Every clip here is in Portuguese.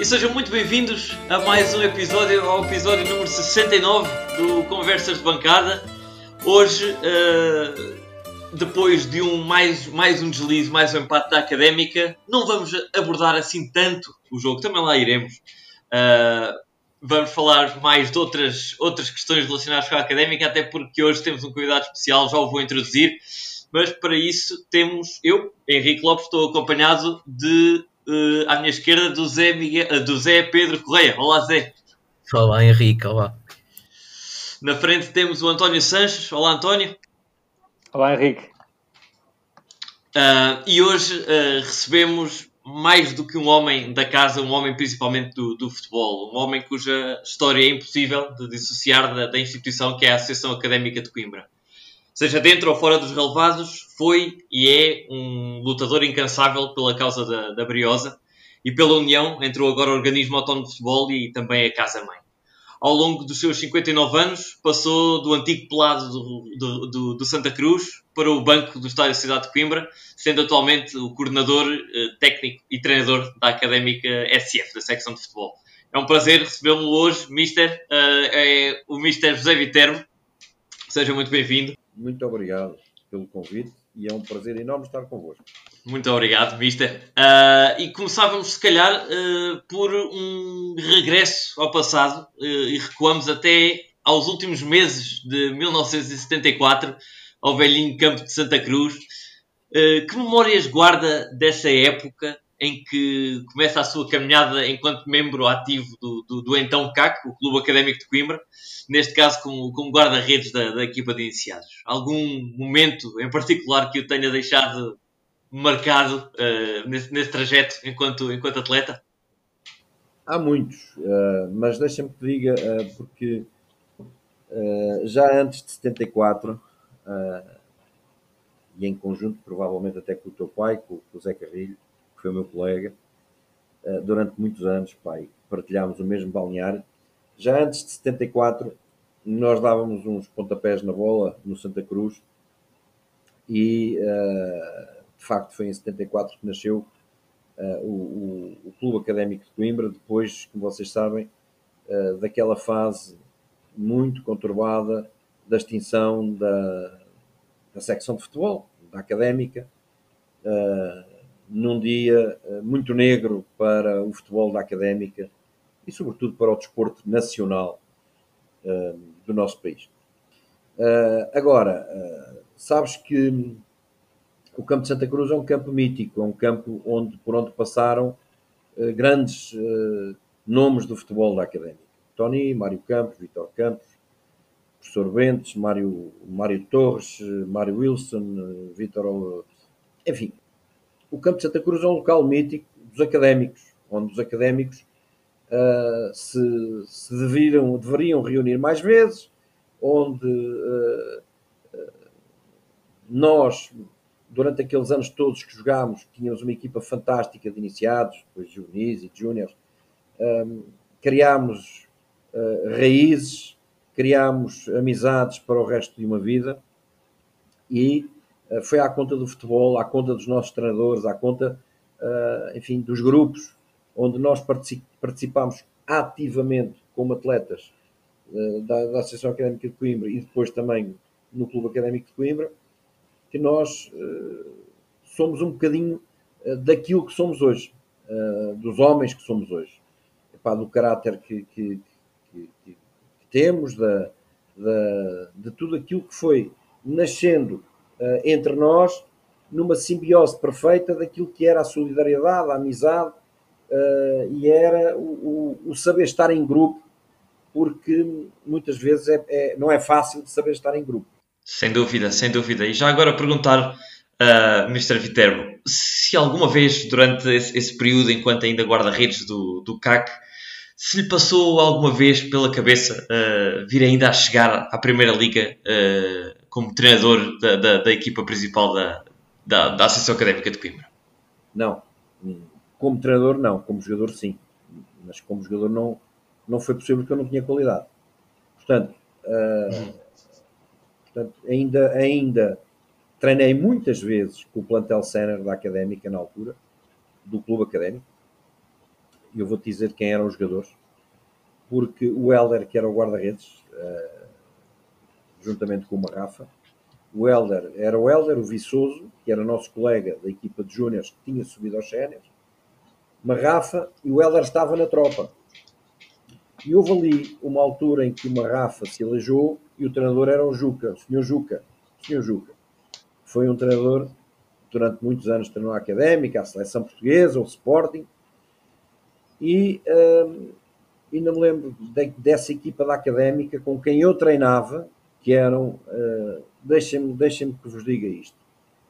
e sejam muito bem-vindos a mais um episódio, ao episódio número 69 do Conversas de Bancada. Hoje, uh, depois de um mais, mais um deslize, mais um empate da Académica, não vamos abordar assim tanto o jogo, também lá iremos. Uh, vamos falar mais de outras, outras questões relacionadas com a Académica, até porque hoje temos um convidado especial, já o vou introduzir. Mas para isso temos eu, Henrique Lopes, estou acompanhado de uh, à minha esquerda do Zé, Miguel, uh, do Zé Pedro Correia. Olá, Zé. Olá, Henrique. Olá. Na frente temos o António Sanches. Olá, António. Olá, Henrique. Uh, e hoje recebemos mais do que um homem da casa, um homem principalmente do, do futebol, um homem cuja história é impossível de dissociar da, da instituição que é a Associação Académica de Coimbra seja dentro ou fora dos relevados, foi e é um lutador incansável pela causa da, da Briosa e pela união entre o agora organismo autónomo de futebol e também a Casa-Mãe. Ao longo dos seus 59 anos, passou do antigo pelado do, do, do, do Santa Cruz para o banco do Estádio Cidade de Coimbra, sendo atualmente o coordenador eh, técnico e treinador da Académica SF, da secção de futebol. É um prazer recebê-lo hoje, Mister. Uh, é o Mister José Viterbo. Seja muito bem-vindo muito obrigado pelo convite e é um prazer enorme estar convosco. Muito obrigado, Mister. Uh, e começávamos, se calhar, uh, por um regresso ao passado uh, e recuamos até aos últimos meses de 1974, ao velhinho campo de Santa Cruz. que memórias guarda dessa época em que começa a sua caminhada enquanto membro ativo do, do, do então CAC, o Clube Académico de Coimbra, neste caso como, como guarda-redes da, da, equipa de iniciados. Algum momento em particular que o tenha deixado marcado uh, nesse, nesse, trajeto enquanto, enquanto atleta? Há muitos, uh, mas deixa-me que diga, uh, porque já antes de 74, e em conjunto provavelmente até com o teu pai, com, com o Zé Carrilho, que foi o meu colega, uh, durante muitos anos, pai, partilhámos o mesmo balneário. Já antes de 74, nós dávamos uns pontapés na bola no Santa Cruz e, uh, de facto, foi em 74 que nasceu uh, o, o, o, Clube Académico de Coimbra, depois, como vocês sabem, daquela fase muito conturbada da extinção da, da secção de futebol, da académica, uh, num dia eh, muito negro para o futebol da académica e, sobretudo, para o desporto nacional uh, do nosso país. Uh, agora, sabes que o campo de Santa Cruz é um campo mítico, é um campo onde, por onde passaram grandes nomes do futebol da académica. Tony, Mário Campos, Vitor Campos, professor Bentes, Mário, Mário Torres, Mário Wilson, Vitor. Enfim, o Campo de Santa Cruz é um local mítico dos académicos, onde os académicos uh, se, se deveriam, deveriam reunir mais vezes, onde uh, nós, durante aqueles anos todos que jogámos, tínhamos uma equipa fantástica de iniciados, depois de juvenis e de júniores, um, criámos uh, raízes, criámos amizades para o resto de uma vida e foi à conta do futebol, à conta dos nossos treinadores, à conta, eh, enfim, dos grupos onde nós participámos ativamente como atletas eh, da, da, Associação Académica de Coimbra e depois também no Clube Académico de Coimbra, que nós somos um bocadinho daquilo que somos hoje, dos homens que somos hoje, Epá, do caráter que, que, que, que temos, da, da, de tudo aquilo que foi nascendo entre nós numa simbiose perfeita daquilo que era a solidariedade, a amizade uh, e era o, o, o, saber estar em grupo, porque muitas vezes é, é, não é fácil de saber estar em grupo. Sem dúvida, sem dúvida. E já agora perguntar, uh, eh, Mr. Viterbo, se alguma vez durante esse, esse período, enquanto ainda guarda-redes do, do CAC, se lhe passou alguma vez pela cabeça uh, vir ainda a chegar à Primeira Liga uh, como treinador da, da, da equipa principal da, da, da, Associação Académica de Coimbra? Não. Como treinador, não. Como jogador, sim. Mas como jogador, não, não foi possível porque eu não tinha qualidade. Portanto, uh, portanto ainda, ainda treinei muitas vezes com o plantel sénior da Académica na altura, do Clube Académico, eu vou-te dizer quem eram os jogadores, porque o Helder, que era o guarda-redes, uh, juntamente com o Marrafa, o Helder era o Helder, o Viçoso, que era nosso colega da equipa de júniores que tinha subido aos séniores, Marrafa e o Helder estava na tropa. E houve ali uma altura em que o Marrafa se aleijou e o treinador era o Juca, o senhor Juca. O senhor Juca. Foi um treinador durante muitos anos treinou a Académica, a Seleção Portuguesa, o Sporting. E hum, ainda me lembro de, dessa equipa da Académica com quem eu treinava, que eram, uh, deixem-me deixem que vos diga isto,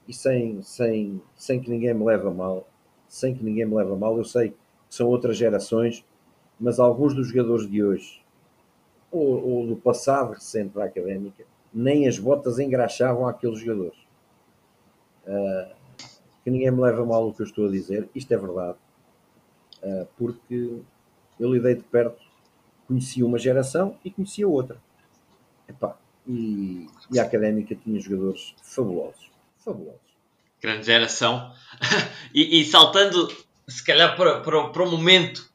e sem, sem, sem que ninguém me leve a mal, sem que ninguém me leve a mal, eu sei que são outras gerações, mas alguns dos jogadores de hoje, ou, ou do passado recente da Académica, nem as botas engraxavam aqueles jogadores. Uh, que ninguém me leva a mal o que eu estou a dizer, isto é verdade, uh, porque eu lidei de perto, conhecia uma geração e conhecia outra. Epá, e, e a académica tinha jogadores fabulosos. Fabulosos. Grande geração. e, e, saltando, se calhar, para, para, para o momento,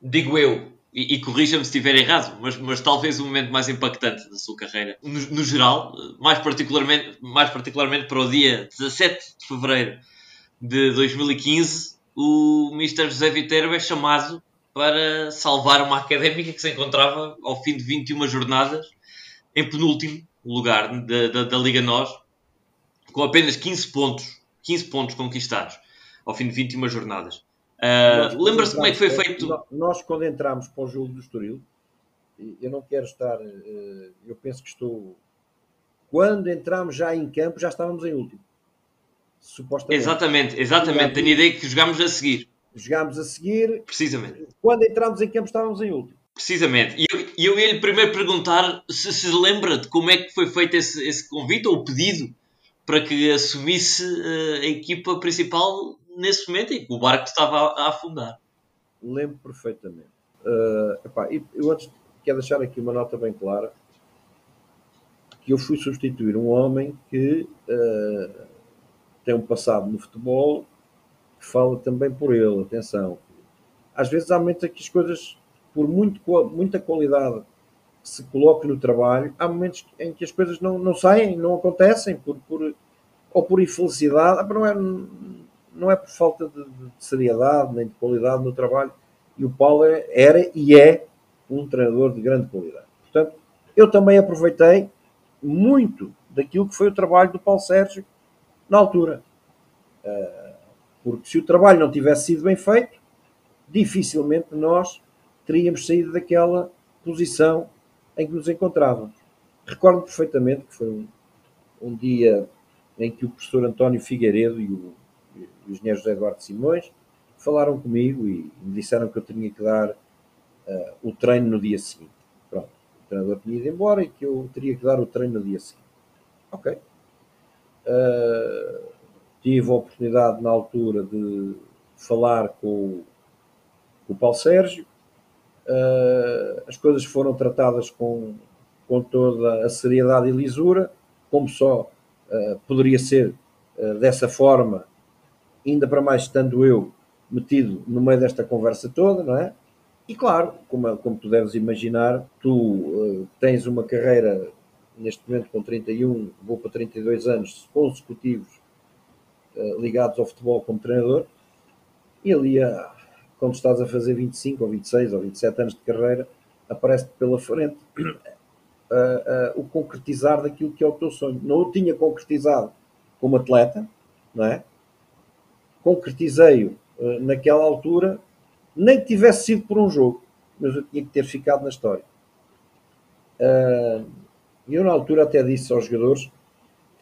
digo eu, e, e corrija-me se estiver errado, mas, mas talvez o momento mais impactante da sua carreira, no, no, geral, mais particularmente, mais particularmente para o dia 17 de fevereiro de 2015, o Mr. José Viterbo é chamado para salvar uma académica que se encontrava ao fim de 21 jornadas em penúltimo lugar da, da, da Liga NOS, com apenas 15 pontos, 15 pontos conquistados ao fim de 21 jornadas. Uh, Lembra-se como é que foi feito? Nós, quando entramos para o jogo do Estoril, eu não quero estar, uh, eu penso que estou. Quando entramos já em campo, já estávamos em último. Supostamente. Exatamente, exatamente. Tenho a ideia que jogámos a seguir. Jogámos a seguir. Precisamente. Quando entramos em campo, estávamos em último. Precisamente. E eu, eu ia-lhe primeiro perguntar se se lembra de como é que foi feito esse, esse convite ou pedido para que assumisse uh, a equipa principal nesse momento em que o barco estava a, a afundar. Lembro perfeitamente. Uh, epá, eu antes quero deixar aqui uma nota bem clara que eu fui substituir um homem que uh, tem um passado no futebol que fala também por ele, atenção. Às vezes há momentos em que as coisas por muito, muita qualidade que se coloque no trabalho, há momentos em que as coisas não, não saem, não acontecem, por, por, ou por infelicidade, não é, não é por falta de, de seriedade nem de qualidade no trabalho. E o Paulo é, era e é um treinador de grande qualidade. Portanto, eu também aproveitei muito daquilo que foi o trabalho do Paulo Sérgio na altura. Ah, porque se o trabalho não tivesse sido bem feito, dificilmente nós teríamos saído daquela posição em que nos encontrávamos. Recordo perfeitamente que foi um, um dia em que o professor António Figueiredo e o, e o engenheiro José Eduardo Simões falaram comigo e me disseram que eu tinha que dar uh, o treino no dia seguinte. Pronto, o treinador tinha ido embora e que eu teria que dar o treino no dia seguinte. Ok. Uh, tive a oportunidade na altura de falar com, com o Paulo Sérgio uh, as coisas foram tratadas com, com toda a seriedade e lisura, como só uh, poderia ser uh, dessa forma, ainda para mais estando eu metido no meio desta conversa toda, não é? E claro, como, como tu deves imaginar, tu tens uma carreira, neste momento com 31, vou para 32 anos consecutivos ligados ao futebol como treinador, e ali a, quando estás a fazer 25 ou 26 ou 27 anos de carreira, aparece pela frente uh, uh, o concretizar daquilo que é o teu sonho. Não o tinha concretizado como atleta, não é? Concretizei-o uh, naquela altura, nem que tivesse sido por um jogo, mas eu tinha que ter ficado na história. E eu, na altura, até disse aos jogadores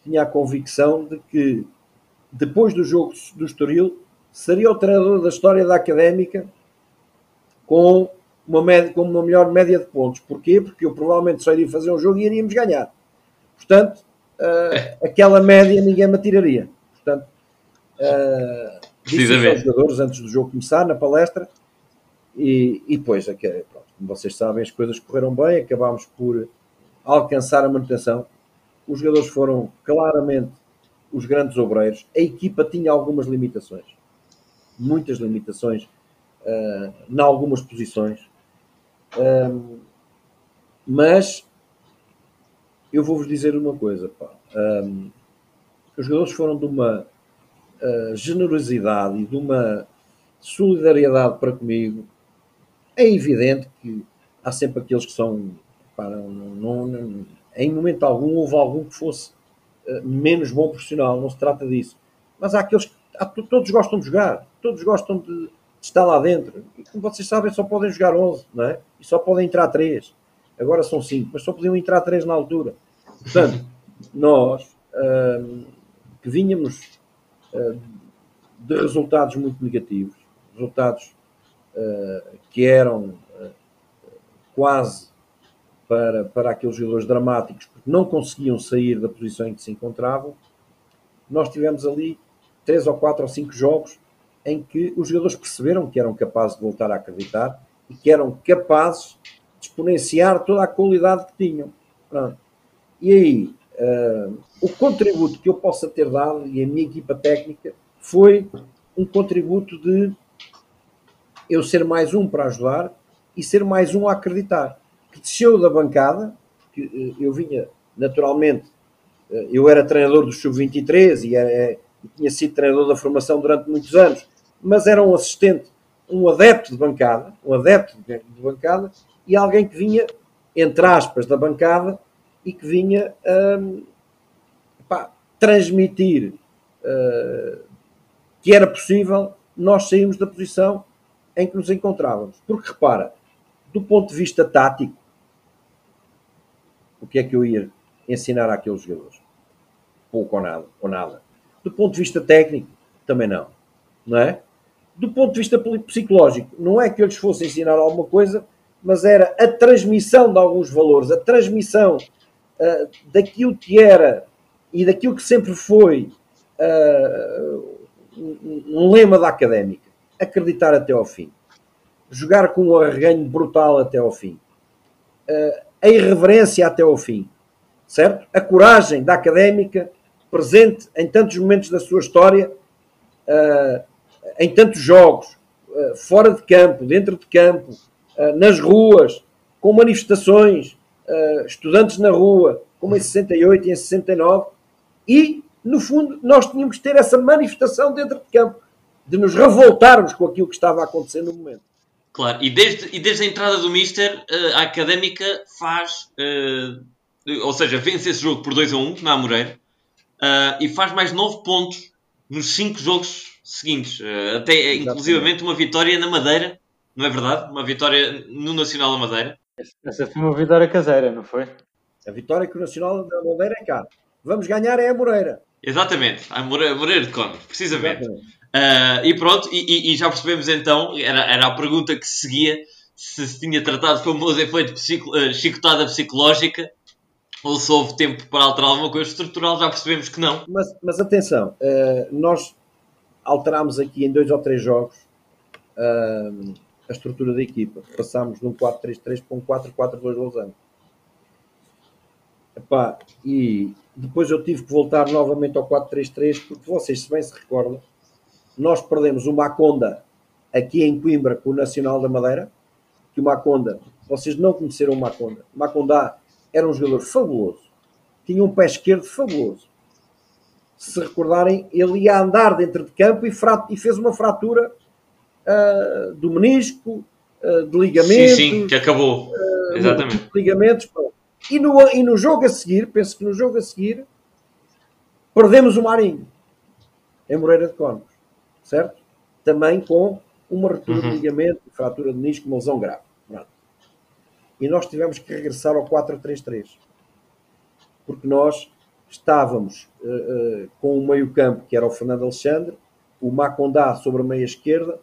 tinha a convicção de que depois do jogo do Estoril seria o treinador da história da Académica com uma, média, com uma melhor média de pontos. Porquê? Porque eu provavelmente só iria fazer um jogo e iríamos ganhar. Portanto, uh, aquela média ninguém me atiraria. Portanto, uh, disse aos jogadores antes do jogo começar, na palestra, e, e depois, aqui, é pronto, como vocês sabem, as coisas correram bem, acabámos por alcançar a manutenção. Os jogadores foram claramente os grandes obreiros. A equipa tinha algumas limitações muitas limitações uh, em algumas posições. Um, mas eu vou-vos dizer uma coisa. Um, os jogadores foram de uma uh, generosidade e de uma solidariedade para comigo. É evidente que há sempre aqueles que são. Pá, não, não, em momento algum houve algum que fosse uh, menos bom profissional, não se trata disso. Mas há aqueles que todos gostam de jogar, todos gostam de, estar lá dentro. E como vocês sabem, só podem jogar 11, não é? E só podem entrar 3. Agora são 5, mas só podiam entrar 3 na altura. Portanto, nós uh, que vinhamos uh, de resultados muito negativos, resultados uh, que eram quase para, para aqueles jogadores dramáticos, porque não conseguiam sair da posição em que se encontravam, nós tivemos ali três ou quatro ou cinco jogos em que os jogadores perceberam que eram capazes de voltar a acreditar e que eram capazes de exponenciar toda a qualidade que tinham. Pronto. E aí, uh, o contributo que eu possa ter dado e a minha equipa técnica foi um contributo de eu ser mais um para ajudar e ser mais um a acreditar. Que desceu da bancada, que uh, eu vinha naturalmente, uh, eu era treinador do Sub-23 e, e tinha sido treinador da formação durante muitos anos, mas era um assistente, um adepto de bancada, um adepto de bancada e alguém que vinha, entre aspas, da bancada e que vinha um, pá, transmitir uh, que era possível nós sairmos da posição em que nos encontrávamos. Porque repara, do ponto de vista tático, o que é que eu ia ensinar àqueles jogadores? Pouco ou nada, ou nada. Do ponto de vista técnico, também não. Não é? Do ponto de vista psicológico, não é que eu lhes fosse ensinar alguma coisa, mas era a transmissão de alguns valores, a transmissão uh, daquilo que era e daquilo que sempre foi uh, um, lema da académica: acreditar até ao fim, jogar com um arreganho brutal até ao fim, uh, a irreverência até ao fim, certo? A coragem da académica presente em tantos momentos da sua história, uh, em tantos jogos, fora de campo, dentro de campo, nas ruas, com manifestações, uh, estudantes na rua, como em 68 e em 69, e, no fundo, nós tínhamos que ter essa manifestação dentro de campo, de nos revoltarmos com aquilo que estava a acontecer no momento. Claro, e desde, e desde a entrada do Mister, uh, a Académica faz, uh, ou seja, vence esse jogo por 2 a 1 na Amoreira, e faz mais 9 pontos nos 5 jogos seguintes, até Exatamente. inclusivamente uma vitória na Madeira, não é verdade? Uma vitória no Nacional da Madeira. Essa foi uma vitória caseira, não foi? A vitória que o Nacional da Moreira é cá. Vamos ganhar é a Moreira. Exatamente, a Moreira, Moreira de Conde, precisamente. Uh, e pronto, e, e, já percebemos então, era, era a pergunta que seguia, se se tinha tratado o famoso efeito psico, uh, chicotada psicológica ou se houve tempo para alterar alguma coisa estrutural, já percebemos que não. Mas, mas atenção, uh, nós alterámos aqui em dois ou três jogos a estrutura da equipa. Passámos de um 4-3-3 para um 4-4-2 Lausanne. Epá, e depois eu tive que voltar novamente ao 4-3-3 porque vocês, se bem se recordam, nós perdemos o Maconda aqui em Coimbra com o Nacional da Madeira, que o Maconda, vocês não conheceram o Maconda. Maconda era um jogador fabuloso, tinha um pé esquerdo fabuloso. Se recordarem, ele ia andar dentro de campo e, e fez uma fratura uh, do menisco, uh, de ligamentos. Sim, sim, que acabou. Uh, Exatamente. Ligamentos. E no, e no jogo a seguir, penso que no jogo a seguir, perdemos o Marinho em Moreira de Cónegos, certo? Também com uma ruptura uhum. de ligamento, fratura de menisco, uma lesão grave. E nós tivemos que regressar ao 4-3-3. Porque nós estávamos uh, uh, com o meio-campo, que era o Fernando Alexandre, o Macondá sobre a meia esquerda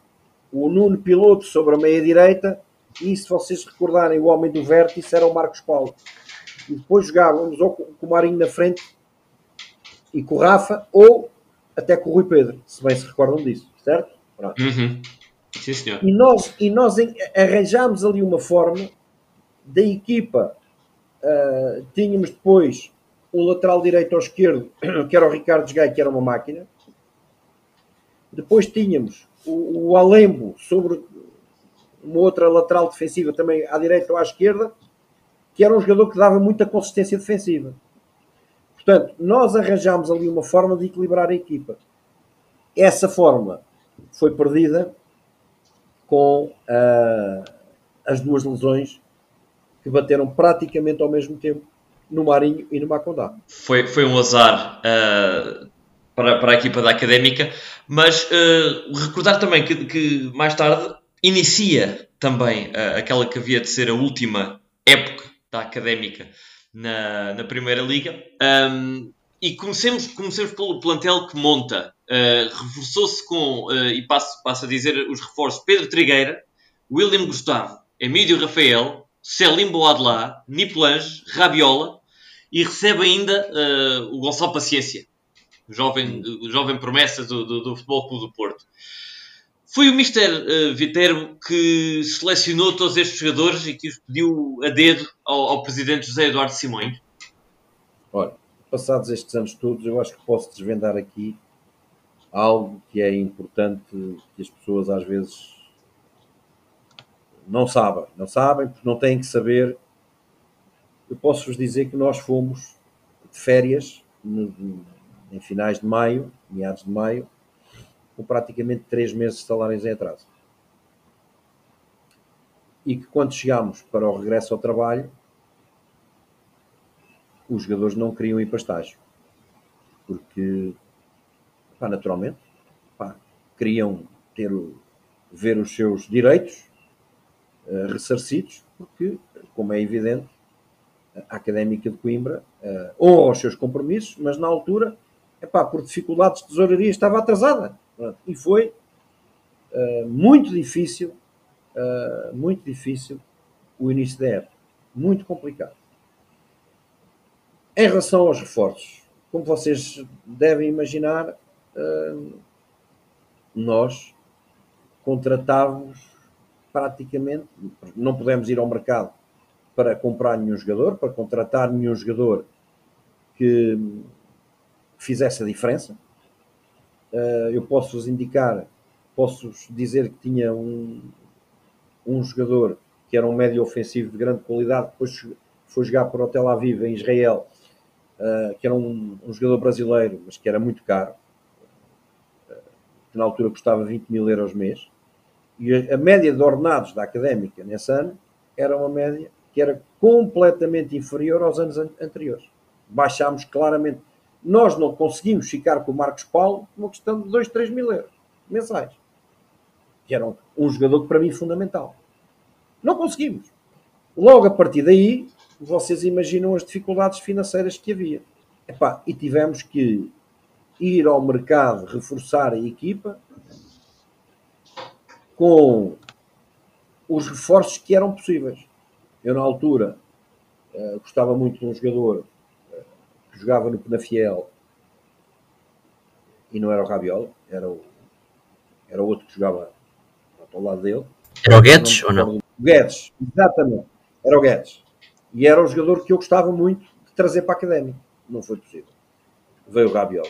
o Nuno Piloto sobre a meia-direita e, se vocês recordarem, o homem do vértice era o Marcos Paulo. E depois jogávamos ou com o Marinho na frente e com o Rafa, ou até com o Rui Pedro, se bem se recordam disso, certo? Uhum. Sim, senhor. E nós, e nós arranjámos ali uma forma da equipa. Uh, tínhamos depois o lateral direito ao esquerdo, que era o Ricardo Gai, que era uma máquina. Depois tínhamos o, o Alembo sobre uma outra lateral defensiva também à direita ou à esquerda, que era um jogador que dava muita consistência defensiva. Portanto, nós arranjámos ali uma forma de equilibrar a equipa. Essa forma foi perdida com uh, as duas lesões que bateram praticamente ao mesmo tempo no Marinho e no Macondá. Foi, foi um azar uh, para, para a equipa da Académica, mas uh, recordar também que, que, mais tarde inicia também uh, aquela que havia de ser a última época da Académica na, na Primeira Liga. Um, e comecemos, comecemos pelo plantel que monta. reforçou-se com, e passo, passo a dizer os reforços, Pedro Trigueira, William Gustavo, Emílio Rafael, Selim Boadlá, Niplange, Rabiola e recebe ainda uh, o Gonçalo Paciência, jovem, jovem promessa do, do, do Futebol Clube do Porto. Foi o Mister uh, Viterbo que selecionou todos estes jogadores e que os pediu a dedo ao, ao presidente José Eduardo Simões? Olha, passados estes anos todos, eu acho que posso desvendar aqui algo que é importante que as pessoas às vezes não sabem, não sabem porque não têm que saber. Eu posso vos dizer que nós fomos de férias no, em finais de maio, meados de maio, com praticamente três meses de salários em atraso. E que quando chegámos para o regresso ao trabalho, os jogadores não queriam ir para estágio. Porque, pá, naturalmente, pá, queriam ter, ver os seus direitos uh, ressarcidos, porque, como é evidente, a Académica de Coimbra uh, honra os seus compromissos, mas na altura, epá, por dificuldades de tesouraria, estava atrasada. E foi uh, muito difícil, uh, muito difícil o início da época. Muito complicado. Em relação aos reforços, como vocês devem imaginar, nós contratávamos praticamente não pudemos ir ao mercado para comprar nenhum jogador, para contratar nenhum jogador que fizesse a diferença. Eh, eu posso-vos indicar, posso-vos dizer que tinha um, um jogador que era um médio ofensivo de grande qualidade, depois foi jogar para o Tel Aviv, em Israel, eh, que era um, um jogador brasileiro, mas que era muito caro, eh, que na altura custava 20 mil euros mês e a média de ordenados da académica nesse ano era uma média que era completamente inferior aos anos anteriores. Baixámos claramente. Nós não conseguimos ficar com o Marcos Paulo uma questão de 2, 3 mil euros mensais. Que era um, um jogador que para mim é fundamental. Não conseguimos. Logo a partir daí, vocês imaginam as dificuldades financeiras que havia. Epá, e tivemos que ir ao mercado reforçar a equipa com os reforços que eram possíveis. Eu, na altura, uh, gostava muito de um jogador uh, que jogava no Penafiel e não era o Rabiola, era o, era outro que jogava ao lado dele. Era o Guedes ou não? O Guedes, exatamente. Era o Guedes. E era o jogador que eu gostava muito de trazer para a académica. Não foi possível. Veio o Rabiola.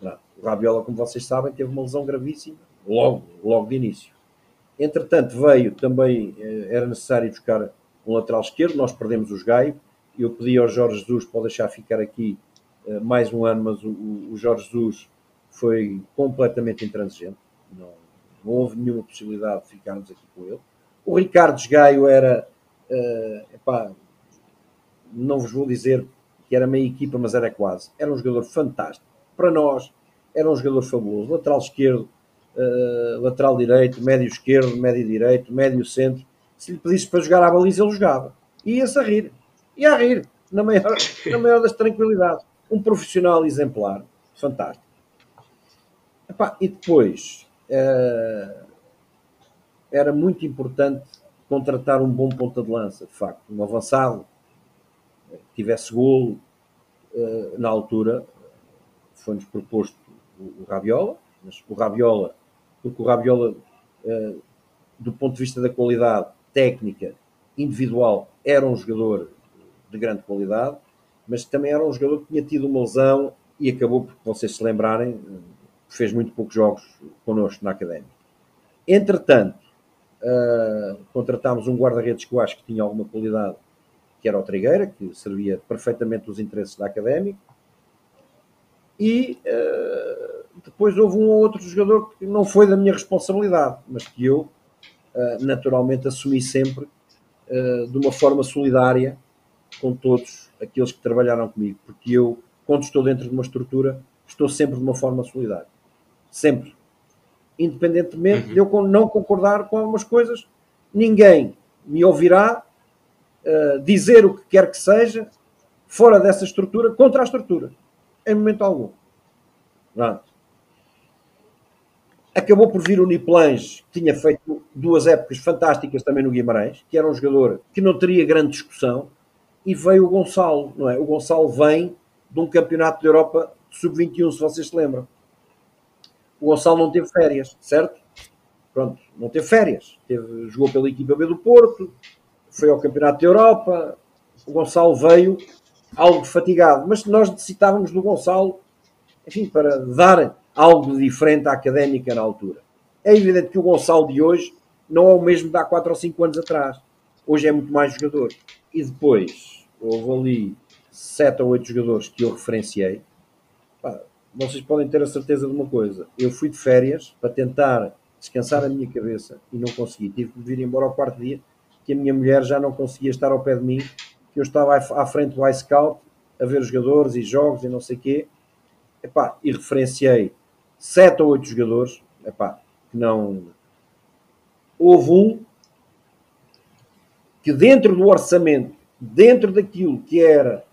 Não. O Rabiola, como vocês sabem, teve uma lesão gravíssima logo, logo de início. Entretanto, veio também, eh, era necessário buscar um lateral esquerdo, nós perdemos os Gaio. Eu pedi ao Jorge Jesus para deixar ficar aqui eh, mais um ano, mas o, Jorge Jesus foi completamente intransigente. Não, não, houve nenhuma possibilidade de ficarmos aqui com ele. O Ricardo Gaio era, uh, epá, não vos vou dizer que era meia equipa, mas era quase. Era um jogador fantástico. Para nós, era um jogador fabuloso. Lateral esquerdo, uh, lateral direito, médio esquerdo, médio direito, médio centro. Se lhe pedisse para jogar à baliza, ele jogava. E ia-se a rir. Ia a rir, na maior, na maior das tranquilidades. Um profissional exemplar, fantástico. Epá, e depois, uh, era muito importante contratar um bom ponta de lança, de facto, um avançado, que tivesse golo. Uh, na altura, foi-nos proposto o, o Rabiola, mas o Rabiola porque o Rabiola, eh, do ponto de vista da qualidade técnica, individual, era um jogador de grande qualidade, mas também era um jogador que tinha tido uma lesão e acabou, porque vocês se lembrarem, fez muito poucos jogos connosco na Académica. Entretanto, uh, contratámos um guarda-redes que eu acho que tinha alguma qualidade, que era o Trigueira, que servia perfeitamente os interesses da Académica. E uh, depois houve um ou outro jogador que não foi da minha responsabilidade, mas que eu uh, naturalmente assumi sempre de uma forma solidária com todos aqueles que trabalharam comigo, porque eu, quando estou dentro de uma estrutura, estou sempre de uma forma solidária. Sempre. Independentemente uhum. de eu não concordar com algumas coisas, ninguém me ouvirá uh, dizer o que quer que seja fora dessa estrutura contra a estrutura. Em momento algum. Pronto. Acabou por vir o Niplange, que tinha feito duas épocas fantásticas também no Guimarães, que era um jogador que não teria grande discussão, e veio o Gonçalo, não é? O Gonçalo vem de um campeonato da Europa sub-21, se vocês se lembram. O Gonçalo não teve férias, certo? Pronto, não teve férias. Teve, jogou pela equipa B do Porto, foi ao Campeonato da Europa. O Gonçalo veio algo fatigado, mas nós necessitávamos do Gonçalo, enfim, para dar algo diferente à académica na altura. É evidente que o Gonçalo de hoje não é o mesmo de há 4 ou 5 anos atrás. Hoje é muito mais jogador. E depois, houve ali 7 ou 8 jogadores que eu referenciei, vocês podem ter a certeza de uma coisa: eu fui de férias para tentar descansar a minha cabeça e não consegui. Tive que vir embora ao quarto dia, que a minha mulher já não conseguia estar ao pé de mim, que eu estava à frente do iScout a ver jogadores e jogos e não sei o quê. Epá, e referenciei sete ou oito jogadores epá, que não. Houve um que, dentro do orçamento, dentro daquilo que era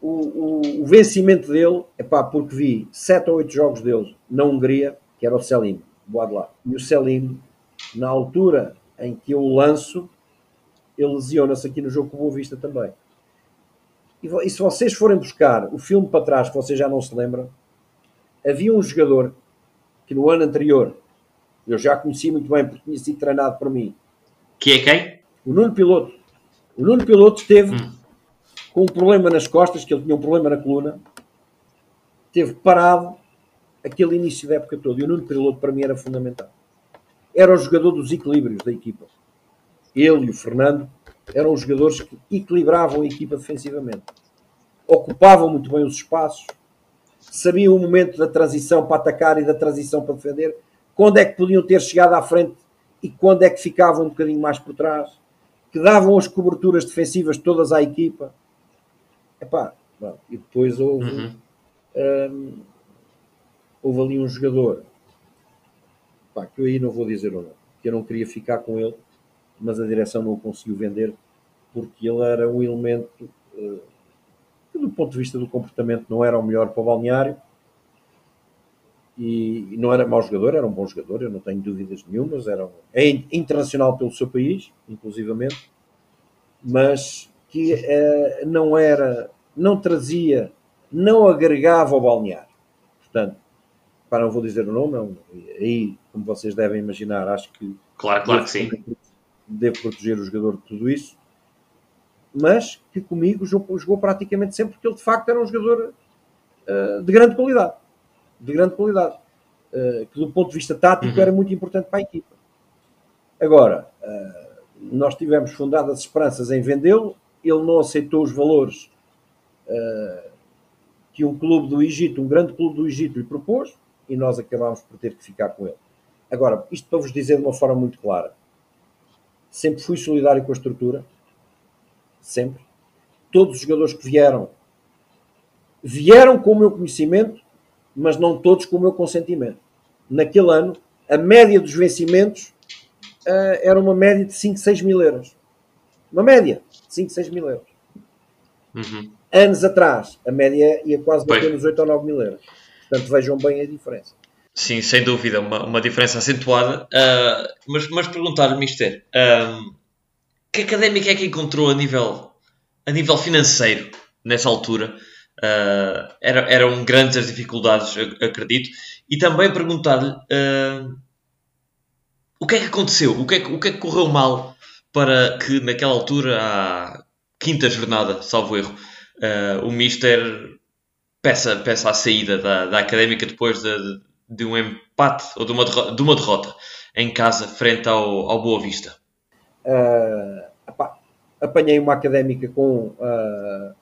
o, o, o vencimento dele, é pá, porque vi sete ou oito jogos dele na Hungria, que era o Selim, lá. E o Selim, na altura em que eu o lanço, ele lesiona-se aqui no jogo com o Boa Vista também. E se vocês forem buscar o filme para trás, que vocês já não se lembram, havia um jogador que no ano anterior eu já conheci muito bem porque tinha sido treinado por mim. Que é quem? O Nuno Piloto. O Nuno Piloto esteve hum com um problema nas costas, que ele tinha um problema na coluna, teve parado aquele início da época toda. E o Nuno Piloto para mim era fundamental. Era o jogador dos equilíbrios da equipa. Ele e o Fernando eram os jogadores que equilibravam a equipa defensivamente. Ocupavam muito bem os espaços, sabiam o momento da transição para atacar e da transição para defender, quando é que podiam ter chegado à frente e quando é que ficavam um bocadinho mais por trás, que davam as coberturas defensivas todas à equipa? Epá, bom, e depois houve, uhum. um, houve ali um jogador que eu aí não vou dizer o nome, que eu não queria ficar com ele, mas a direção não o conseguiu vender porque ele era um elemento uh, que, do ponto de vista do comportamento, não era o melhor para o balneário. E, e não era mau jogador, era um bom jogador, eu não tenho dúvidas nenhumas. Era um, é internacional pelo seu país, inclusivamente, mas que uh, não era não trazia, não agregava ao balneário. Portanto, para não vou dizer o nome, não, aí, como vocês devem imaginar, acho que. Claro, claro que sim. Devo proteger o jogador de tudo isso, mas que comigo jogou, jogou praticamente sempre, porque ele de facto era um jogador uh, de grande qualidade. De grande qualidade. Uh, que do ponto de vista tático uhum. era muito importante para a equipa. Agora, uh, nós tivemos fundadas esperanças em vendê-lo, ele não aceitou os valores que um clube do Egito, um grande clube do Egito, lhe propôs e nós acabámos por ter que ficar com ele. Agora, isto para vos dizer de uma forma muito clara, sempre fui solidário com a estrutura, sempre. Todos os jogadores que vieram, vieram com o meu conhecimento, mas não todos com o meu consentimento. Naquele ano, a média dos vencimentos uh, era uma média de 5, 6 mil euros. Uma média, 5, 6 mil euros. Uhum anos atrás, a média ia quase bater nos 8 ou 9 mil euros. Portanto, vejam bem a diferença. Sim, sem dúvida, uma, uma diferença acentuada. Uh, mas, mas perguntar-lhe, Mister, uh, que académica é que encontrou a nível, a nível financeiro nessa altura? Uh, era, eram grandes as dificuldades, acredito. E também perguntar-lhe o que é que aconteceu? O que é que, o que é que correu mal para que naquela altura, à quinta jornada, salvo erro, uh, o Mister peça, peça a saída da, da académica depois de, de um empate ou de uma derrota, de uma derrota em casa frente ao, ao Boa Vista? Uh, apanhei uma académica com, uh,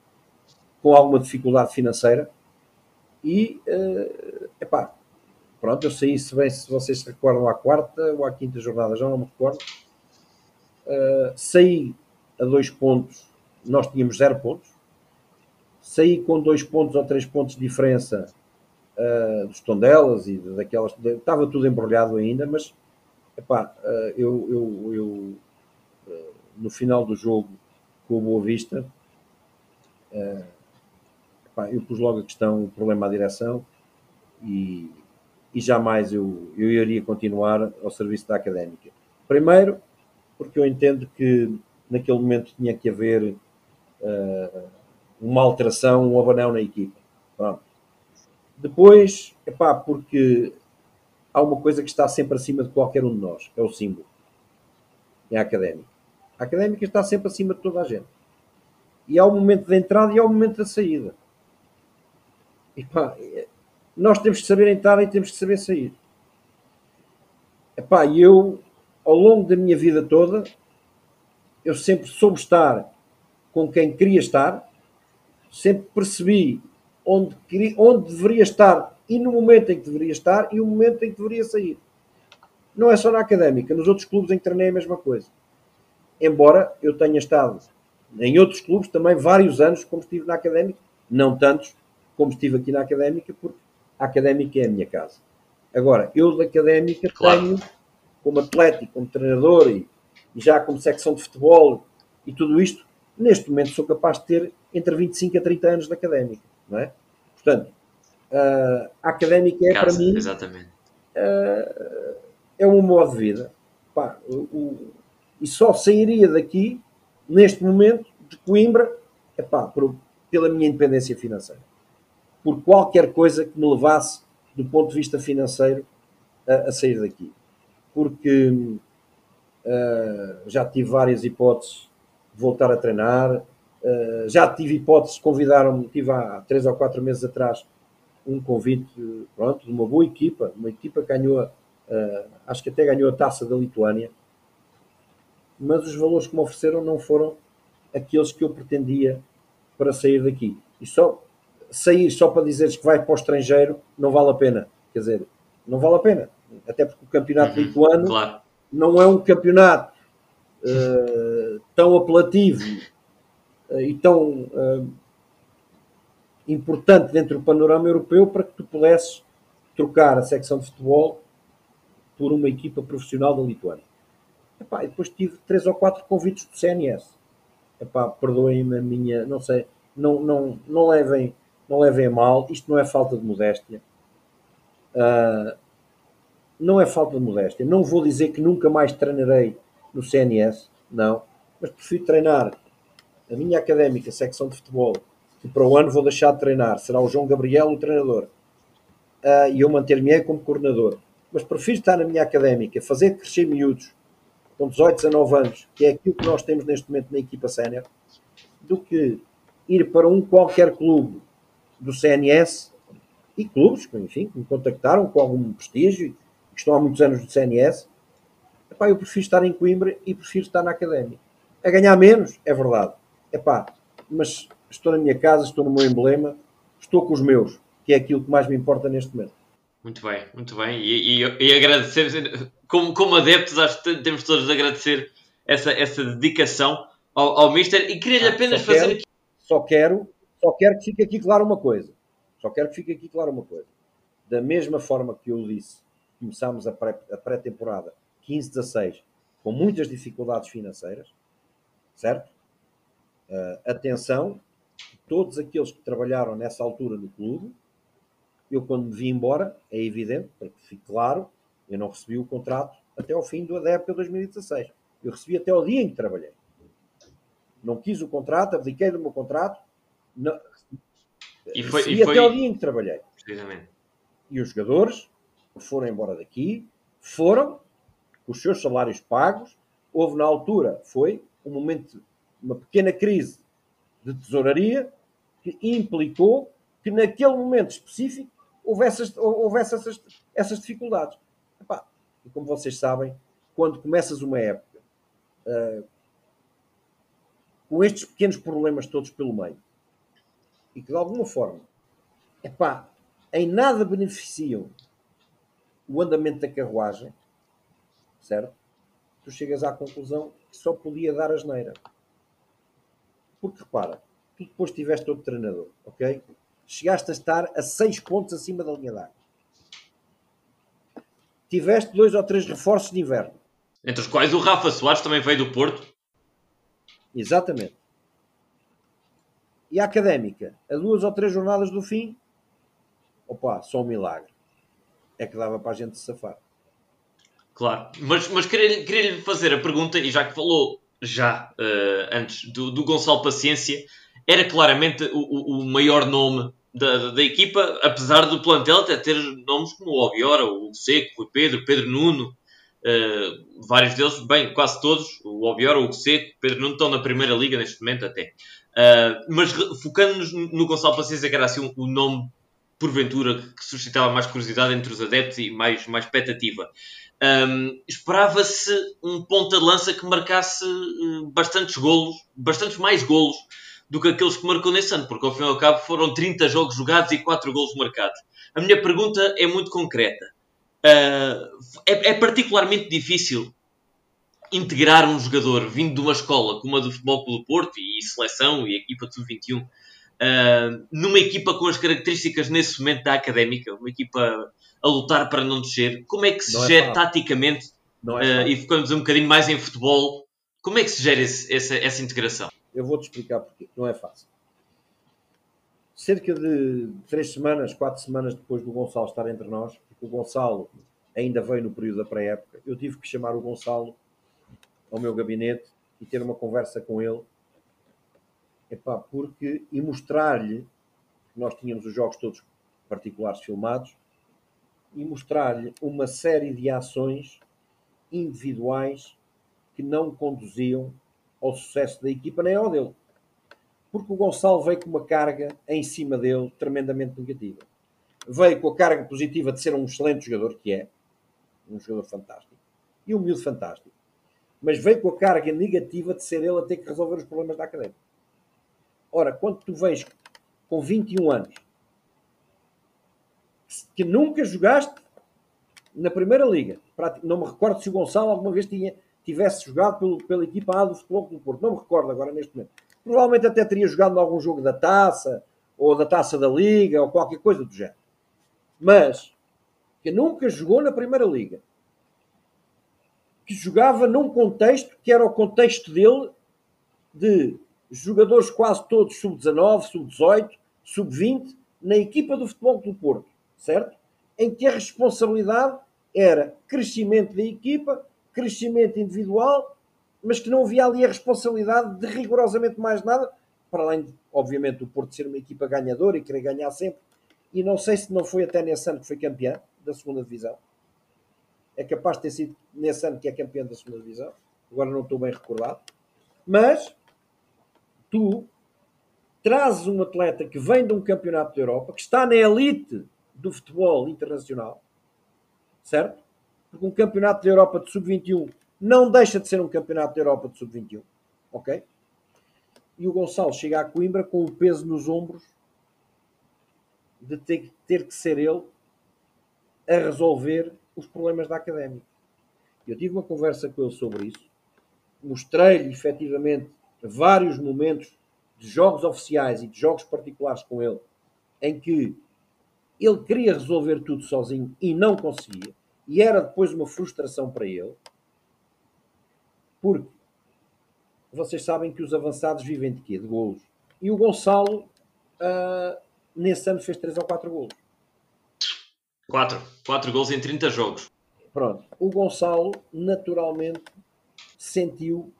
com alguma dificuldade financeira e uh, epá, pronto, eu saí, se bem se vocês se recordam, à quarta ou à quinta jornada, já não me recordo. Uh, saí a dois pontos, nós tínhamos zero pontos. Saí com dois pontos ou três pontos de diferença uh, dos Tondelas e daquelas. Estava tudo embrulhado ainda, mas epá, uh, eu, eu, eu no final do jogo com o Boa Vista, epá, eu pus logo a questão, o problema à direção e, e jamais eu, eu iria continuar ao serviço da académica. Primeiro, porque eu entendo que naquele momento tinha que haver uh, uma alteração, um abanão na equipa. Pronto. Depois, epá, porque há uma coisa que está sempre acima de qualquer um de nós, é o símbolo. É a académica. A académica está sempre acima de toda a gente. E há o momento da entrada e há o momento da saída. Epá, nós temos que saber entrar e temos que saber sair. Epá, eu, ao longo da minha vida toda, eu sempre soube estar com quem queria estar, sempre percebi onde, queria, onde deveria estar e no momento em que deveria estar e o momento em que deveria sair. Não é só na académica, nos outros clubes em que treinei a mesma coisa. Embora eu tenha estado em outros clubes também vários anos, como estive na académica, não tantos como estive aqui na académica, porque a académica é a minha casa. Agora, eu da académica claro. tenho, como atleta, como treinador e, e já como secção de futebol e tudo isto, neste momento sou capaz de ter entre 25 a 30 anos de académica, não é? Portanto, uh, a académica é Casa, para mim exatamente. Uh, é um modo de vida. Pá, o, e só sairia daqui, neste momento, de Coimbra, epá, por, pela minha independência financeira por qualquer coisa que me levasse, do ponto de vista financeiro, a, a sair daqui. Porque uh, já tive várias hipóteses de voltar a treinar, uh, já tive hipóteses, convidaram-me, tive há três ou quatro meses atrás um convite pronto, de uma boa equipa, uma equipa que ganhou, uh, acho que até ganhou a taça da Lituânia, mas os valores que me ofereceram não foram aqueles que eu pretendia para sair daqui. E só sair só para dizeres que vai para o estrangeiro não vale a pena. Quer dizer, não vale a pena. Até porque o campeonato uhum, lituano claro. não é um campeonato uh, tão apelativo uh, e tão uh, importante dentro do panorama europeu para que tu pudesses trocar a secção de futebol por uma equipa profissional da Lituânia. Epá, depois tive três ou quatro convites do CNS. Epá, perdoem-me a minha, não sei, não, não, não levem não levem a mal, isto não é falta de modéstia. Uh, não é falta de modéstia. Não vou dizer que nunca mais treinarei no CNS, não, mas prefiro treinar a minha académica, secção de futebol, que para o ano vou deixar de treinar, será o João Gabriel o treinador, uh, e eu manter-me como coordenador. Mas prefiro estar na minha académica, fazer crescer miúdos com 18, 19 anos, que é aquilo que nós temos neste momento na equipa sénior, do que ir para um qualquer clube do CNS e clubes, enfim, que me contactaram com algum prestígio, que estão há muitos anos do CNS. Epá, eu prefiro estar em Coimbra e prefiro estar na académia. A ganhar menos, é verdade. Epá, mas estou na minha casa, estou no meu emblema, estou com os meus, que é aquilo que mais me importa neste momento. Muito bem, muito bem. E, e, e agradecer, como, como adeptos, acho que temos todos de agradecer essa, essa dedicação ao, ao Mister. E queria-lhe ah, apenas fazer quero, aqui. Só quero só quero que fique aqui claro uma coisa. Só quero que fique aqui claro uma coisa. Da mesma forma que eu disse, começámos a pré-temporada 15-16 com muitas dificuldades financeiras, certo? Uh, atenção, todos aqueles que trabalharam nessa altura no clube, eu quando me vi embora, é evidente, para que fique claro, eu não recebi o contrato até ao fim da época 2016. Eu recebi até ao dia em que trabalhei. Não quis o contrato, abdiquei do meu contrato não, e foi, e foi... até o dia em que trabalhei. Precisamente. E os jogadores foram embora daqui, foram com os seus salários pagos. Houve na altura, foi um momento, uma pequena crise de tesouraria que implicou que naquele momento específico houvesse, houvesse essas, essas dificuldades. Epá, e como vocês sabem, quando começas uma época uh, com estes pequenos problemas todos pelo meio e que de alguma forma epá, em nada beneficiam o andamento da carruagem, certo? Tu chegas à conclusão que só podia dar a geneira. Porque repara, tu depois tiveste outro treinador, ok? Chegaste a estar a 6 pontos acima da linha d'água. Tiveste dois ou três reforços de inverno. Entre os quais o Rafa Soares também veio do Porto. Exatamente. E a académica, a duas ou três jornadas do fim, opa, só um milagre. É que dava para a gente se safar. Claro, mas, mas queria-lhe queria fazer a pergunta, e já que falou já uh, antes do, do Gonçalo Paciência, era claramente o, o maior nome da, da, equipa, apesar do plantel até ter nomes como o Obiora, o Seco, o Pedro, Pedro Nuno, uh, vários deles, bem, quase todos, o Obiora, o Seco, Pedro Nuno estão na primeira liga neste momento até. Uh, mas focando-nos no Gonçalo Paciência, que era assim o nome porventura que suscitava mais curiosidade entre os adeptos e mais, mais expectativa. Um, Esperava-se um ponta de lança que marcasse uh, bastantes golos, bastantes mais golos do que aqueles que marcou nesse ano, porque ao fim e ao cabo foram 30 jogos jogados e 4 golos marcados. A minha pergunta é muito concreta. Uh, é, é, particularmente difícil integrar um jogador vindo de uma escola como a do Futebol Clube do Porto e seleção e equipa de sub-21 uh, numa equipa com as características nesse momento da académica, uma equipa a lutar para não descer, como é que se não é gera é taticamente é uh, e focamos um bocadinho mais em futebol, como é que se gera esse, essa, essa integração? Eu vou-te explicar porque não é fácil. Cerca de três semanas, quatro semanas depois do Gonçalo estar entre nós, porque o Gonçalo ainda veio no período da pré-época, eu tive que chamar o Gonçalo ao meu gabinete e ter uma conversa com ele Epá, porque, e mostrar-lhe, nós tínhamos os jogos todos particulares filmados, e mostrar-lhe uma série de ações individuais que não conduziam ao sucesso da equipa nem ao dele. Porque o Gonçalo veio com uma carga em cima dele tremendamente negativa. Veio com a carga positiva de ser um excelente jogador, que é, um jogador fantástico, e um miúdo fantástico. Mas veio com a carga negativa de ser ele a ter que resolver os problemas da academia. Ora, quando tu vens com 21 anos, que nunca jogaste na Primeira Liga, não me recordo se o Gonçalo alguma vez tinha, tivesse jogado pelo, pela equipa A do Futebol do Porto, não me recordo agora neste momento. Provavelmente até teria jogado em algum jogo da taça, ou da taça da Liga, ou qualquer coisa do género. Mas, que nunca jogou na Primeira Liga, que jogava num contexto que era o contexto dele de jogadores quase todos sub-19, sub-18, sub-20, na equipa do Futebol do Porto, certo? Em que a responsabilidade era crescimento da equipa, crescimento individual, mas que não havia ali a responsabilidade de rigorosamente mais nada, para além de, obviamente, o Porto ser uma equipa ganhadora e querer ganhar sempre. E não sei se não foi até nesse ano que foi campeão da segunda divisão. É capaz de ter sido nesse ano que é campeão da segunda divisão. Agora não estou bem recordado. Mas tu trazes um atleta que vem de um campeonato da Europa, que está na elite do futebol internacional, certo? Porque um campeonato da Europa de sub-21 não deixa de ser um campeonato da Europa de sub-21, ok? E o Gonçalo chega a Coimbra com o peso nos ombros de ter, ter que ser ele a resolver os problemas da académica. Eu tive uma conversa com ele sobre isso, mostrei-lhe efetivamente vários momentos de jogos oficiais e de jogos particulares com ele, em que ele queria resolver tudo sozinho e não conseguia, e era depois uma frustração para ele, porque vocês sabem que os avançados vivem de quê? De golos. E o Gonçalo, uh, nesse ano, fez 3 ou 4 golos. 4. 4 golos em 30 jogos. Pronto. O Gonçalo, naturalmente, sentiu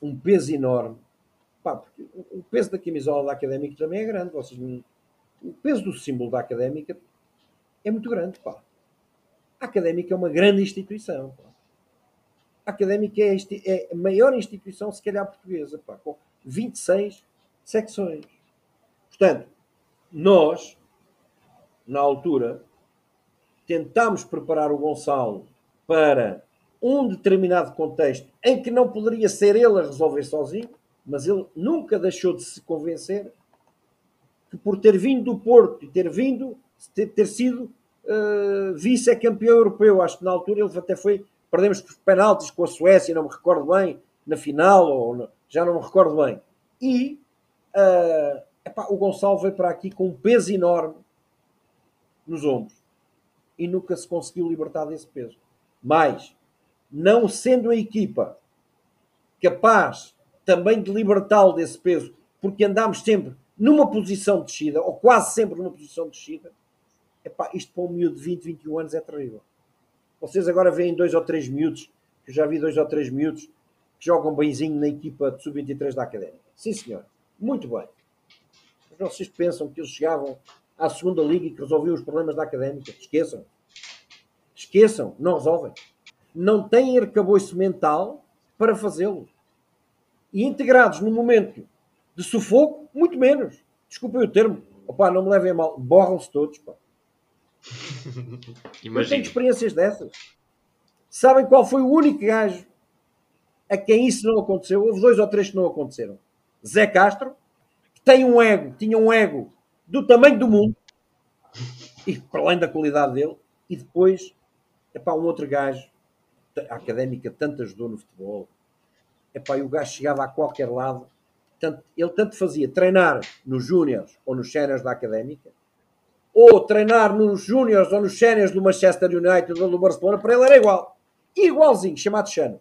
um peso enorme. Pá, porque o peso da camisola da Académica também é grande. Vocês, o peso do símbolo da Académica é muito grande. Pá. A Académica é uma grande instituição. Pá. A Académica é, é, a maior instituição, se calhar, portuguesa, pá, com 26 secções. Portanto, nós na altura, tentámos preparar o Gonçalo para um determinado contexto em que não poderia ser ele a resolver sozinho, mas ele nunca deixou de se convencer que por ter vindo do Porto e ter vindo, ter, ter sido uh, vice-campeão europeu, acho que na altura ele até foi, perdemos por penaltis com a Suécia, não me recordo bem, na final, ou já não me recordo bem. E uh, epá, o Gonçalo veio para aqui com um peso enorme nos ombros e nunca se conseguiu libertar desse peso. Mas, não sendo a equipa capaz também de libertá-lo desse peso, porque andámos sempre numa posição de descida, ou quase sempre numa posição de descida, epá, isto para um miúdo de 20, 21 anos é terrível. Vocês agora veem dois ou três miúdos, que eu já vi dois ou três miúdos, que jogam bemzinho na equipa de sub-23 da Académica. Sim, senhor. Muito bem. Mas vocês pensam que eles chegavam à segunda liga e que resolviam os problemas da Académica? Esqueçam. Esqueçam. Não resolvem. Não têm arcabouço mental para fazê-lo. E integrados no momento de sufoco, muito menos. Desculpem o termo. Opa, não me levem mal. Borram-se todos. Pá. Eu tenho experiências dessas. Sabem qual foi o único gajo a quem isso não aconteceu? Houve dois ou três que não aconteceram. Zé Castro, que tem um ego, tinha um ego do tamanho do mundo, e para além da qualidade dele, e depois, é para um outro gajo, a académica tanto ajudou no futebol, é para o gajo chegava a qualquer lado tanto, ele tanto fazia treinar nos júniores ou nos séniores da Académica, ou treinar nos júniores ou nos séniores do Manchester United ou do Barcelona, para ele era igual. Igualzinho, chamado Chano.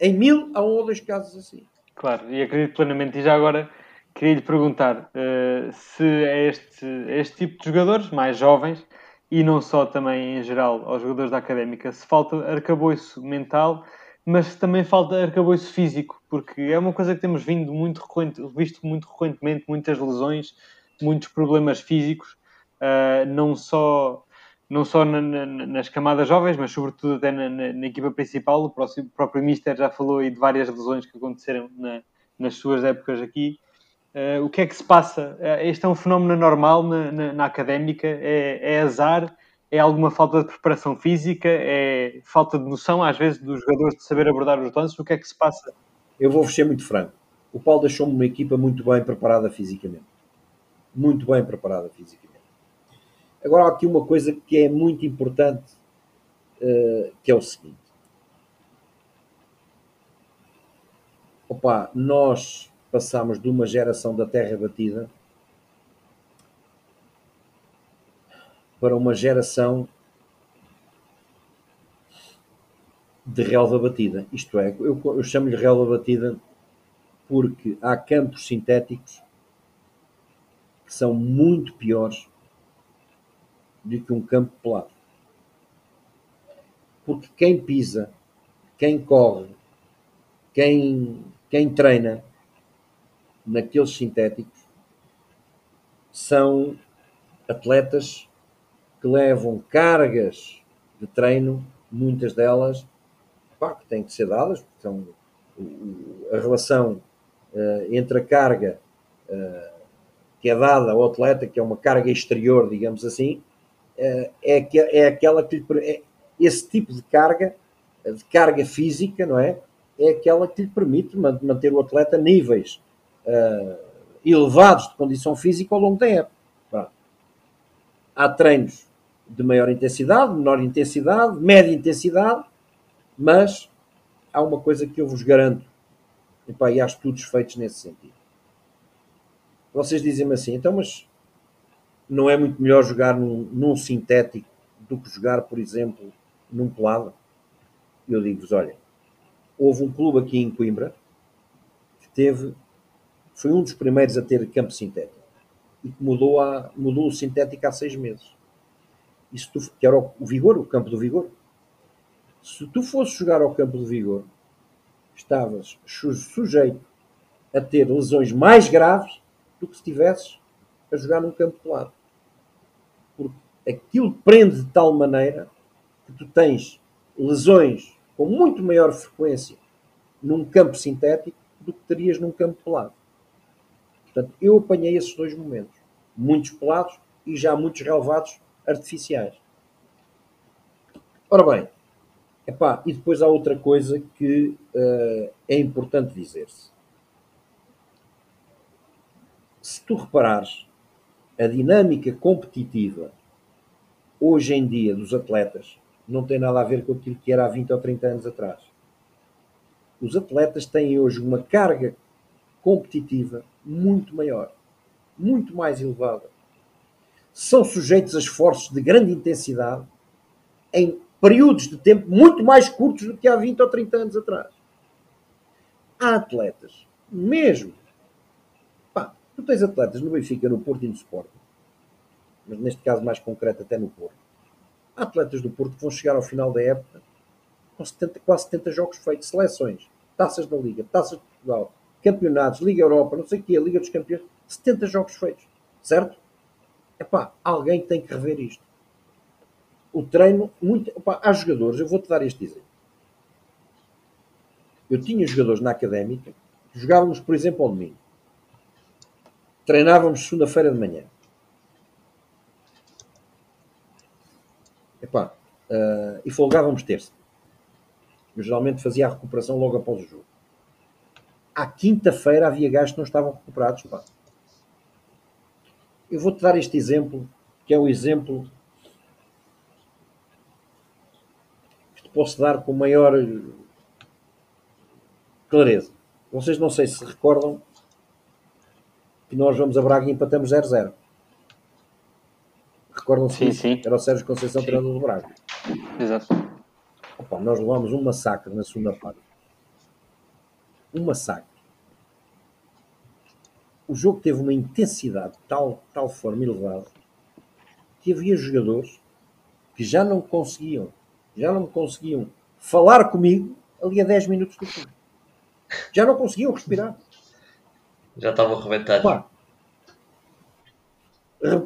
Em mil há um ou dois casos assim. Claro, e acredito plenamente. E já agora queria lhe perguntar uh, se é este, este tipo de jogadores mais jovens e não só também em geral aos jogadores da académica, se falta arcabouço mental mas também falta arcabouço físico, porque é uma coisa que temos vindo muito recorrente, visto muito recorrentemente, muitas lesões, muitos problemas físicos, uh, não só, não só na, na, nas camadas jovens, mas sobretudo até na, na equipa principal. O, próximo, o próprio Mister já falou aí de várias lesões que aconteceram nas suas épocas aqui. Uh, o que é que se passa? Uh, este é um fenómeno normal na, académica? É, é azar? é alguma falta de preparação física, é falta de noção, às vezes, dos jogadores de saber abordar os lances? O que é que se passa? Eu vou ser muito franco. O Paulo deixou-me uma equipa muito bem preparada fisicamente. Muito bem preparada fisicamente. Agora, há aqui uma coisa que é muito importante, uh, que é o seguinte. Opa, nós passamos de uma geração da terra batida para uma geração de relva batida. Isto é, eu, eu chamo-lhe relva batida porque há campos sintéticos que são muito piores do que um campo pelado. Porque quem pisa, quem corre, quem, quem treina naqueles sintéticos são atletas que levam cargas de treino, muitas delas pá, que têm que ser dadas, porque são, a relação uh, entre a carga uh, que é dada ao atleta, que é uma carga exterior, digamos assim, é, que, é aquela que lhe, é, esse tipo de carga, de carga física, não é? É aquela que lhe permite manter o atleta a níveis elevados de condição física ao longo da época. Há treinos de maior intensidade, menor intensidade, média intensidade, mas há uma coisa que eu vos garanto, e, e há estudos feitos nesse sentido. Vocês dizem-me assim, então, mas não é muito melhor jogar num, num sintético do que jogar, por exemplo, num pelado? Eu digo-vos, olha, houve um clube aqui em Coimbra que teve, foi um dos primeiros a ter campo sintético e que mudou, a, mudou o sintético há seis meses isso tu, que era o, o Vigor, o campo do Vigor. Se tu fosses jogar ao campo do Vigor, estavas sujeito a ter lesões mais graves do que se estivesses a jogar num campo pelado. Porque aquilo prende de tal maneira que tu tens lesões com muito maior frequência num campo sintético do que terias num campo pelado. Portanto, eu apanhei esses dois momentos. Muitos pelados e já muitos relevados artificiais. Ora bem, epá, e depois há outra coisa que uh, é importante dizer-se. Se tu reparares, a dinâmica competitiva hoje em dia dos atletas não tem nada a ver com aquilo que era há 20 ou 30 anos atrás. Os atletas têm hoje uma carga competitiva muito maior, muito mais elevada. São sujeitos a esforços de grande intensidade em períodos de tempo muito mais curtos do que há 20 ou 30 anos atrás. Há atletas, mesmo. Tu tens atletas no Benfica, no Porto e no Sporting, mas neste caso mais concreto até no Porto. Há atletas do Porto que vão chegar ao final da época com 70, quase 70 jogos feitos, seleções, taças da Liga, taças de Portugal, campeonatos, Liga Europa, não sei o quê, Liga dos Campeões, 70 jogos feitos, certo? Epá, alguém tem que rever isto. O treino, muito, epá, há jogadores, eu vou-te dar este exemplo. Eu tinha jogadores na académica, jogávamos, por exemplo, ao domingo. Treinávamos segunda-feira de manhã. Epá, uh, e folgávamos terça. Eu geralmente fazia a recuperação logo após o jogo à quinta-feira havia gajos que não estavam recuperados. Pá. Eu vou-te dar este exemplo, que é o exemplo que te posso dar com maior clareza. Vocês não sei se recordam que nós vamos a Braga e empatamos 0-0. Recordam-se sim, sim. Era o Sérgio Conceição treinador do Braga. Exato. Opa, nós levámos um massacre na segunda parte. Um massacre o jogo teve uma intensidade de tal, tal forma elevada que havia jogadores que já não conseguiam, já não conseguiam falar comigo ali a 10 minutos do fim. Já não conseguiam respirar. Já estavam arrebentados. Pá,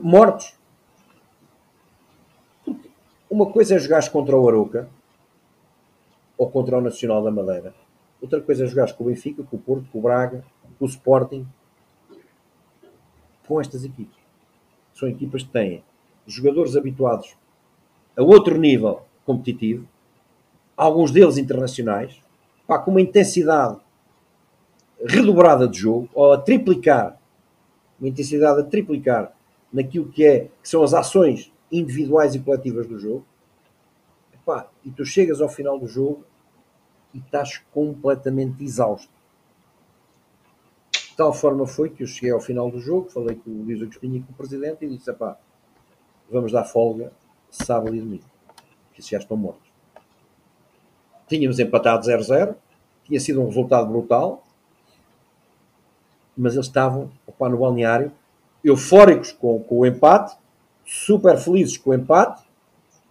mortos. uma coisa é jogar contra o Aroca ou contra o Nacional da Madeira. Outra coisa é jogar com o Benfica, com o Porto, com o Braga, com o Sporting, com estas equipes. São equipas que têm jogadores habituados a outro nível competitivo, alguns deles internacionais, pá, com uma intensidade redobrada de jogo, ou a triplicar, uma intensidade a triplicar naquilo que, é, que são as ações individuais e coletivas do jogo, Epá, e tu chegas ao final do jogo e estás completamente exausto. De tal forma foi que eu cheguei ao final do jogo, falei com o Luís Agostinho e com o Presidente e disse, pá, vamos dar folga sábado e domingo, que já estão mortos. Tínhamos empatado 0-0, tinha sido um resultado brutal, mas eles estavam opa, no balneário eufóricos com, com o empate, super felizes com o empate,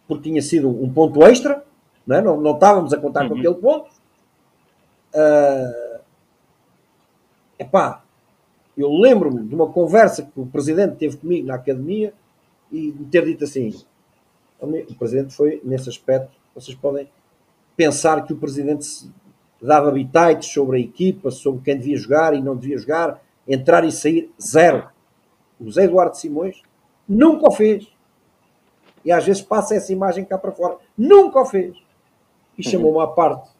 porque tinha sido um ponto extra, não, é? não, não estávamos a contar uhum. com aquele ponto. Uh, Epá, eu lembro-me de uma conversa que o presidente teve comigo na academia e de ter dito assim: o presidente foi nesse aspecto. Vocês podem pensar que o presidente dava bitites sobre a equipa, sobre quem devia jogar e não devia jogar, entrar e sair, zero. O José Eduardo Simões nunca o fez. E às vezes passa essa imagem cá para fora. Nunca o fez. E uhum. chamou-me à parte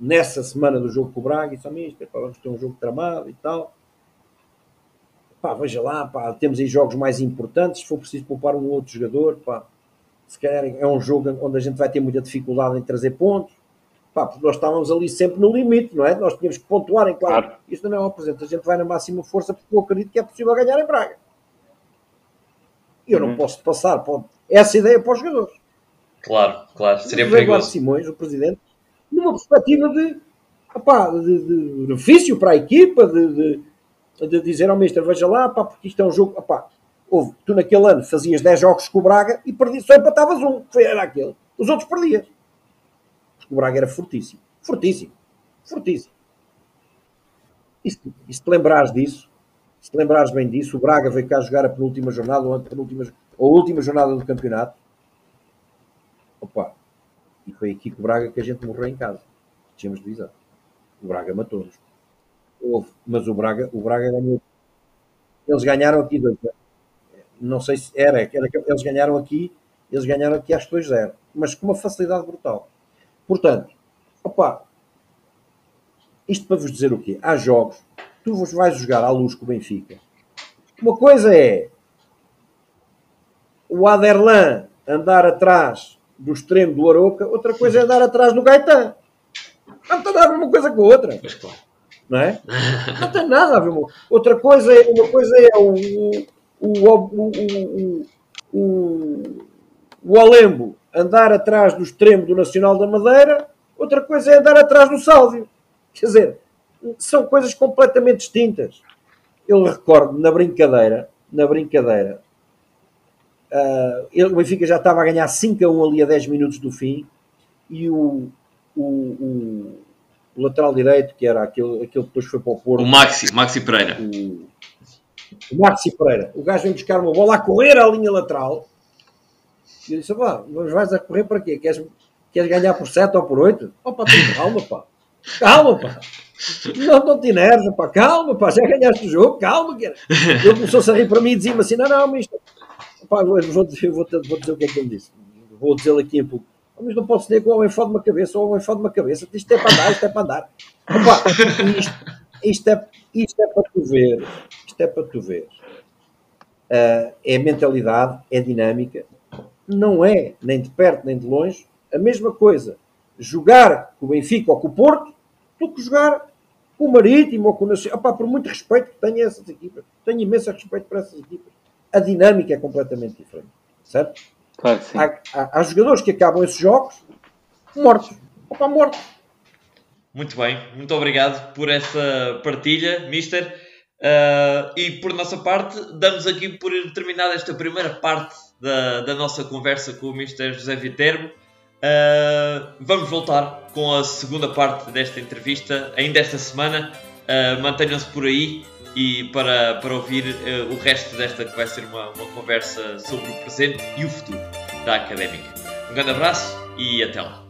nessa semana do jogo com o Braga e disse, mister, pá, vamos ter um jogo tramado e tal. Pá, veja lá, pá, temos aí jogos mais importantes, se for preciso poupar um outro jogador, pá, se calhar é um jogo onde a gente vai ter muita dificuldade em trazer pontos, pá, porque nós estávamos ali sempre no limite, não é? Nós tínhamos que pontuar em claro. claro. Isto não é um presente, a gente vai na máxima força porque eu acredito que é possível ganhar em Braga. E eu uhum. não posso passar essa ideia para os jogadores. Claro, claro, seria perigoso. Simões, o presidente, numa perspectiva de, opá, de, de benefício para a equipa, de, de, de dizer ao mestre, veja lá, opá, porque isto é um jogo, opá, houve, tu naquele ano fazias 10 jogos com o Braga e perdi, só empatavas um, foi, era aquele. Os outros perdias. O Braga era fortíssimo. Fortíssimo. Fortíssimo. E se, e se te lembrares disso, se te lembrares bem disso, o Braga veio cá jogar a penúltima jornada ou a penúltima, ou a última jornada do campeonato. Opa, e foi aqui com o Braga que a gente morreu em casa. Tínhamos divisão. O Braga matou-nos. Mas o Braga, o Braga ganhou. Eles ganharam aqui dois. não sei se era, era eles ganharam aqui, eles ganharam aqui às 2-0, mas com uma facilidade brutal. Portanto, opa, isto para vos dizer o quê? Há jogos, tu vos vais jogar à luz com o Benfica. Uma coisa é o Aderlan andar atrás do extremo do Aroca, outra coisa é andar atrás do Gaetan. Não tem nada a ver uma coisa com a outra. Claro. Não é? Não tem nada a ver. uma- Outra coisa é, uma coisa é o, o, o, o, o, o, Alembo andar atrás do extremo do Nacional da Madeira, outra coisa é andar atrás do Sálvio. Quer dizer, são coisas completamente distintas. Eu recordo na brincadeira, na brincadeira, ah, ele- o Benfica já estava a ganhar 5 a 1 ali a 10 minutos do fim e o, o, o, o lateral direito, que era aquele, aquele que depois foi para o Porto, O Maxi, Maxi Pereira. o, o Maxi Pereira, o gajo vem buscar uma bola a correr à linha lateral e eu disse: "Pá, mas vais a correr para quê? Queres, queres ganhar por 7 ou por 8? Opa, tem calma, pá. Calma, pá. Não, não te enerves, pá. Calma, pá. Já ganhaste o jogo, calma. Que... Ele começou-se a rir para mim e dizia-me assim: não, não, mas. Pá, eu vou, dizer- vou, vou dizer o que é que ele disse. Vou dizer aqui em público. "Oh, Mas não posso dizer que o homem fode uma cabeça, o homem fode uma cabeça. Isto é para andar, isto é para andar. Opa, isto, isto, é, isto é para tu ver. Isto é para tu ver. Ah, é mentalidade, é dinâmica. Não é, nem de perto nem de longe, a mesma coisa jogar com o Benfica ou com o Porto do que jogar com o Marítimo ou com o Nacional. Opá, por muito respeito que tenho a essas equipas, tenho imenso respeito para essas equipas. A dinâmica é completamente diferente, certo? Claro que sim. Há, há- há jogadores que acabam esses jogos mortos. Opa, mortos. Muito bem, muito obrigado por essa partilha, Mister. Uh, e por nossa parte, damos aqui por terminada esta primeira parte da, da nossa conversa com o Mister José Viterbo. Uh, vamos voltar com a segunda parte desta entrevista, ainda esta semana. Uh, Mantenham-se por aí e para, para ouvir uh, o resto desta que vai ser uma, uma conversa sobre o presente e o futuro da Académica. Um grande abraço e até lá.